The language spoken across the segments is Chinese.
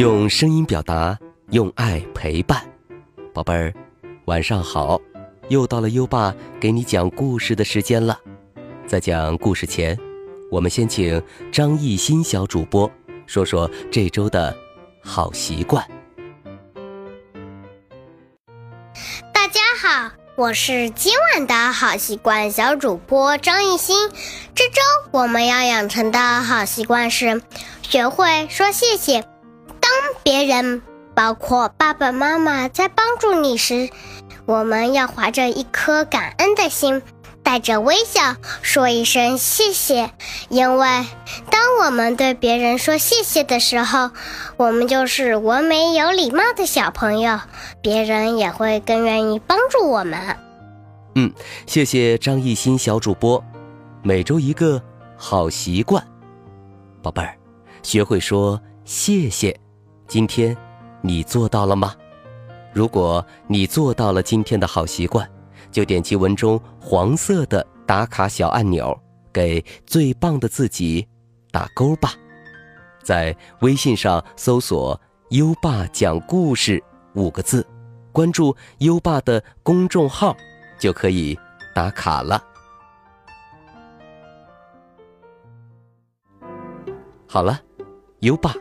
用声音表达，用爱陪伴，宝贝儿，晚上好！又到了优爸给你讲故事的时间了。在讲故事前，我们先请张艺兴小主播说说这周的好习惯。大家好，我是今晚的好习惯小主播张艺兴。这周我们要养成的好习惯是学会说谢谢。别人，包括爸爸妈妈，在帮助你时，我们要怀着一颗感恩的心，带着微笑说一声谢谢。因为当我们对别人说谢谢的时候，我们就是文明有礼貌的小朋友，别人也会更愿意帮助我们。嗯，谢谢张艺兴小主播。每周一个好习惯，宝贝儿，学会说谢谢。今天，你做到了吗？如果你做到了今天的好习惯，就点击文中黄色的打卡小按钮，给最棒的自己打勾吧。在微信上搜索“优爸讲故事”五个字，关注优爸的公众号，就可以打卡了。好了，优爸。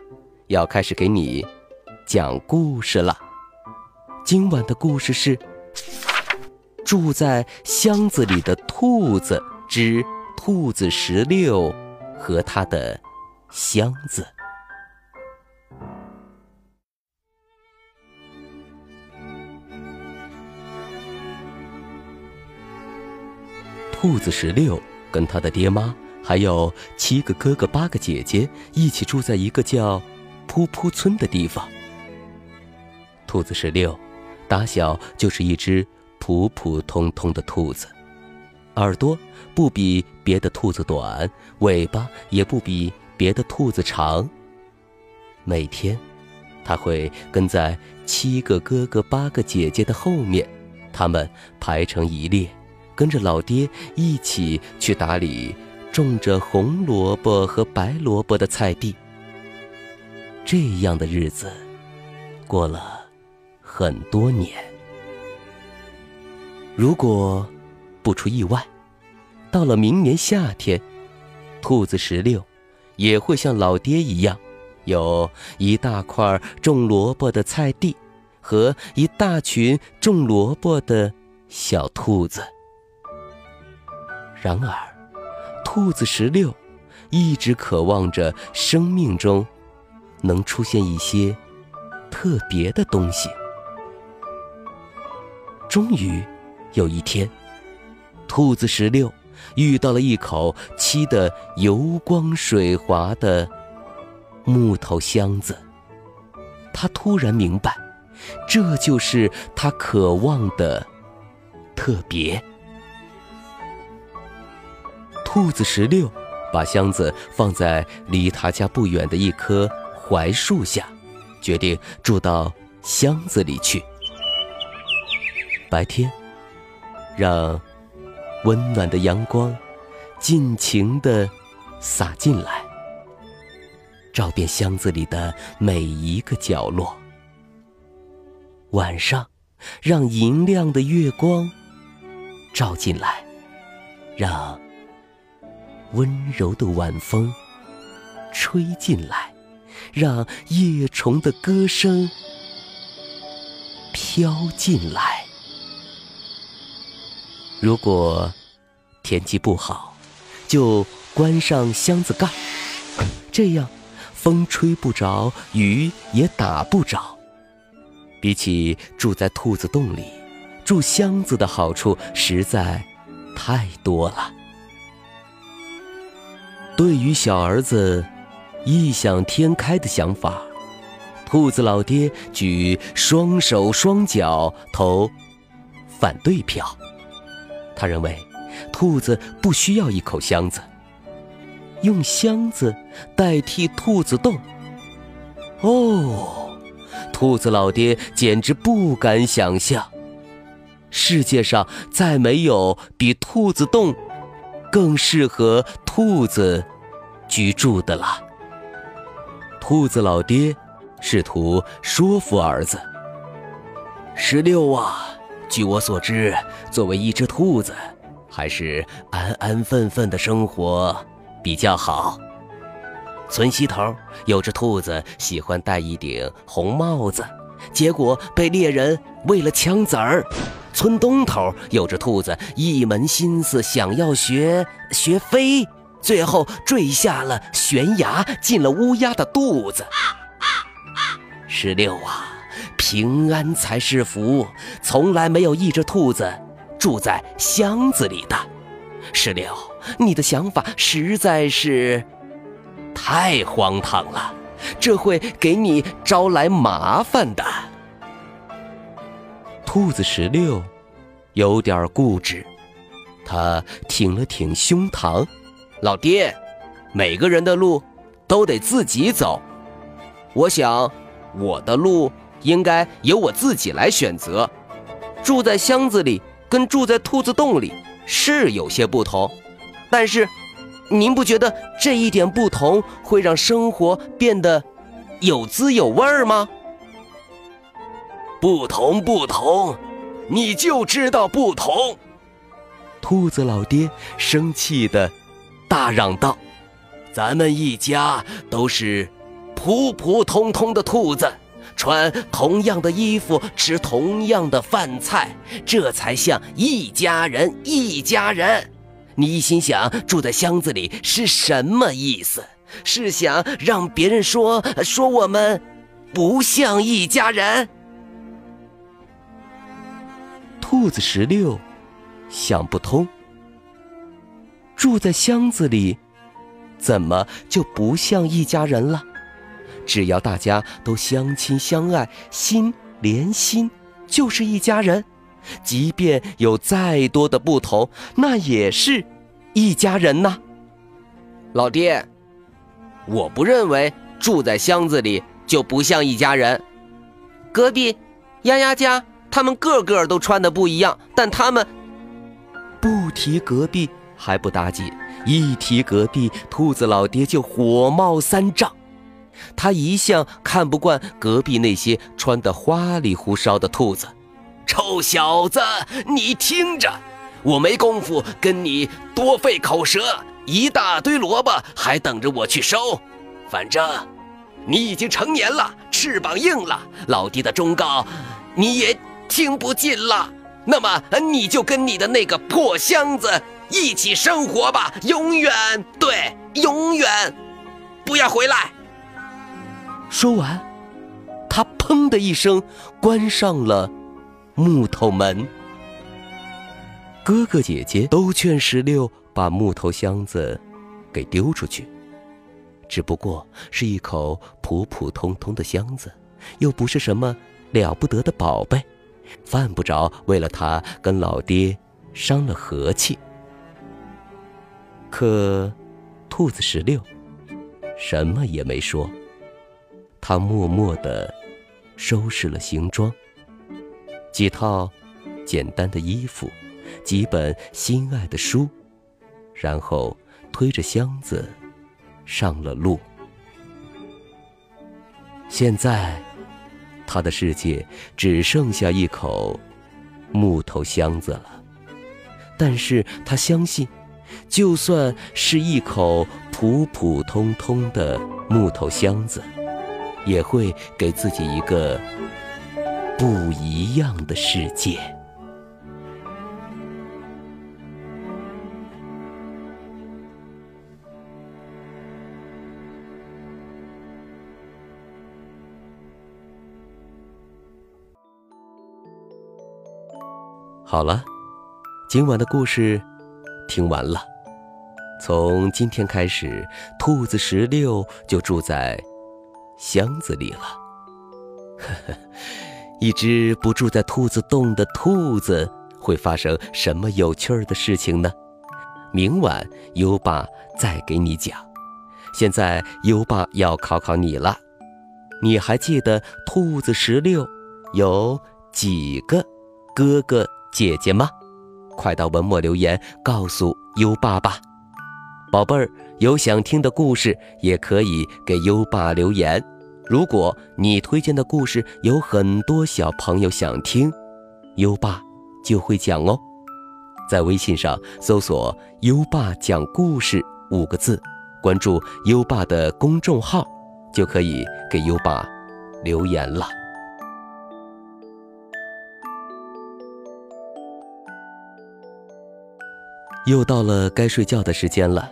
要开始给你讲故事了。今晚的故事是《住在箱子里的兔子之兔子十六和他的箱子》。兔子十六跟他的爹妈还有七个哥哥八个姐姐一起住在一个叫……噗噗村的地方，兔子十六，打小就是一只普普通通的兔子，耳朵不比别的兔子短，尾巴也不比别的兔子长。每天，他会跟在七个哥哥八个姐姐的后面，他们排成一列，跟着老爹一起去打理种着红萝卜和白萝卜的菜地。这样的日子过了很多年。如果不出意外，到了明年夏天，兔子十六也会像老爹一样，有一大块种萝卜的菜地和一大群种萝卜的小兔子。然而，兔子十六一直渴望着生命中。能出现一些特别的东西。终于有一天，兔子十六遇到了一口漆得油光水滑的木头箱子。他突然明白，这就是他渴望的特别。兔子十六把箱子放在离他家不远的一棵。槐树下，决定住到箱子里去。白天，让温暖的阳光尽情地洒进来，照遍箱子里的每一个角落。晚上，让银亮的月光照进来，让温柔的晚风吹进来。让叶虫的歌声飘进来。如果天气不好，就关上箱子盖，这样风吹不着，雨也打不着。比起住在兔子洞里，住箱子的好处实在太多了。对于小儿子。异想天开的想法，兔子老爹举双手双脚投反对票。他认为，兔子不需要一口箱子，用箱子代替兔子洞。哦，兔子老爹简直不敢想象，世界上再没有比兔子洞更适合兔子居住的了。兔子老爹试图说服儿子。十六啊，据我所知，作为一只兔子，还是安安分分的生活比较好。村西头有只兔子，喜欢戴一顶红帽子，结果被猎人喂了枪子儿。村东头有只兔子，一门心思想要学学飞，最后坠下了悬崖，进了乌鸦的肚子。十六啊！平安才是福，从来没有一只兔子住在箱子里的。石榴，你的想法实在是太荒唐了，这会给你招来麻烦的。兔子石榴有点固执，他挺了挺胸膛：“老爹，每个人的路都得自己走，我想我的路。”应该由我自己来选择。住在箱子里跟住在兔子洞里是有些不同，但是，您不觉得这一点不同会让生活变得有滋有味儿吗？不同，不同，你就知道不同！兔子老爹生气的大嚷道：“咱们一家都是普普通通的兔子。”穿同样的衣服，吃同样的饭菜，这才像一家人。一家人，你一心想住在箱子里是什么意思？是想让别人说说我们不像一家人？兔子十六想不通，住在箱子里，怎么就不像一家人了？只要大家都相亲相爱，心连心，就是一家人。即便有再多的不同，那也是一家人呐。老爹，我不认为住在箱子里就不像一家人。隔壁丫丫家，他们个个都穿的不一样，但他们不提隔壁还不打紧，一提隔壁，兔子老爹就火冒三丈。他一向看不惯隔壁那些穿得花里胡哨的兔子。臭小子，你听着，我没工夫跟你多费口舌，一大堆萝卜还等着我去收。反正你已经成年了，翅膀硬了，老爹的忠告你也听不进了。那么你就跟你的那个破箱子一起生活吧，永远对，永远不要回来。说完，他砰的一声关上了木头门。哥哥姐姐都劝石榴把木头箱子给丢出去，只不过是一口普普通通的箱子，又不是什么了不得的宝贝，犯不着为了他跟老爹伤了和气。可兔子十六什么也没说。他默默地收拾了行装，几套简单的衣服，几本心爱的书，然后推着箱子上了路。现在，他的世界只剩下一口木头箱子了。但是他相信，就算是一口普普通通的木头箱子。也会给自己一个不一样的世界。好了，今晚的故事听完了。从今天开始，兔子石榴就住在。箱子里了，呵呵，一只不住在兔子洞的兔子会发生什么有趣儿的事情呢？明晚优爸再给你讲。现在优爸要考考你了，你还记得兔子石榴有几个哥哥姐姐吗？快到文末留言告诉优爸吧。宝贝儿，有想听的故事也可以给优爸留言。如果你推荐的故事有很多小朋友想听，优爸就会讲哦。在微信上搜索“优爸讲故事”五个字，关注优爸的公众号，就可以给优爸留言了。又到了该睡觉的时间了，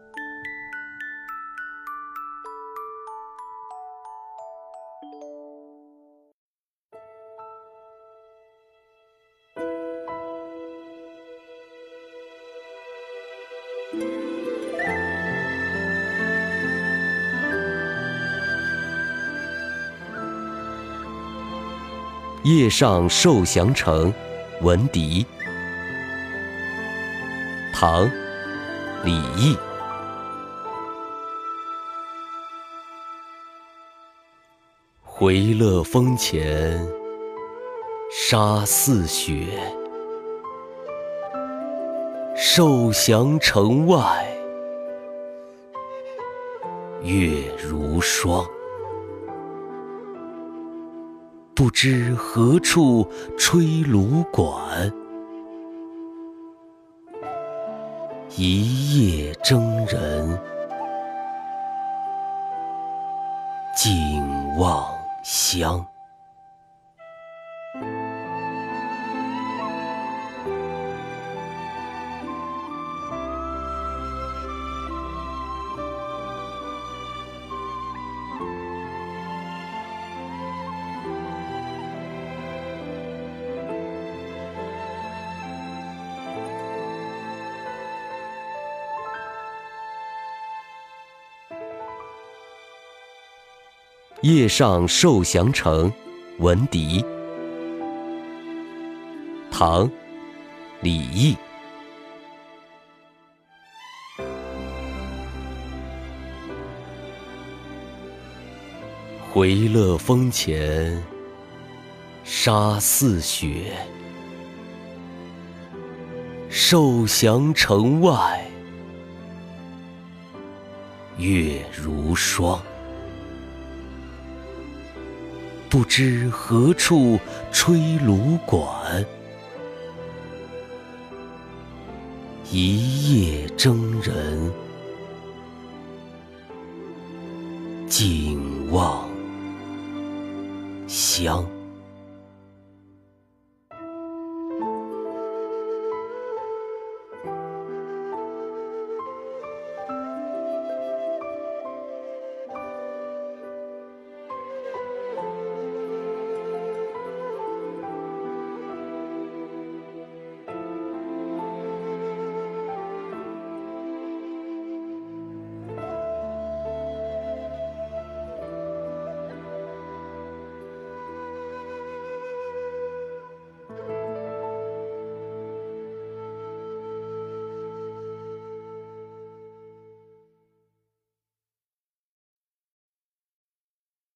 夜上受降城，闻笛。唐·李益。回乐峰前沙似雪，受降城外月如霜。不知何处吹芦管，一夜征人尽望乡。夜上受降城，闻笛。唐·李益。回乐峰前沙似雪，受降城外月如霜。不知何处吹芦管，一夜征人尽望乡。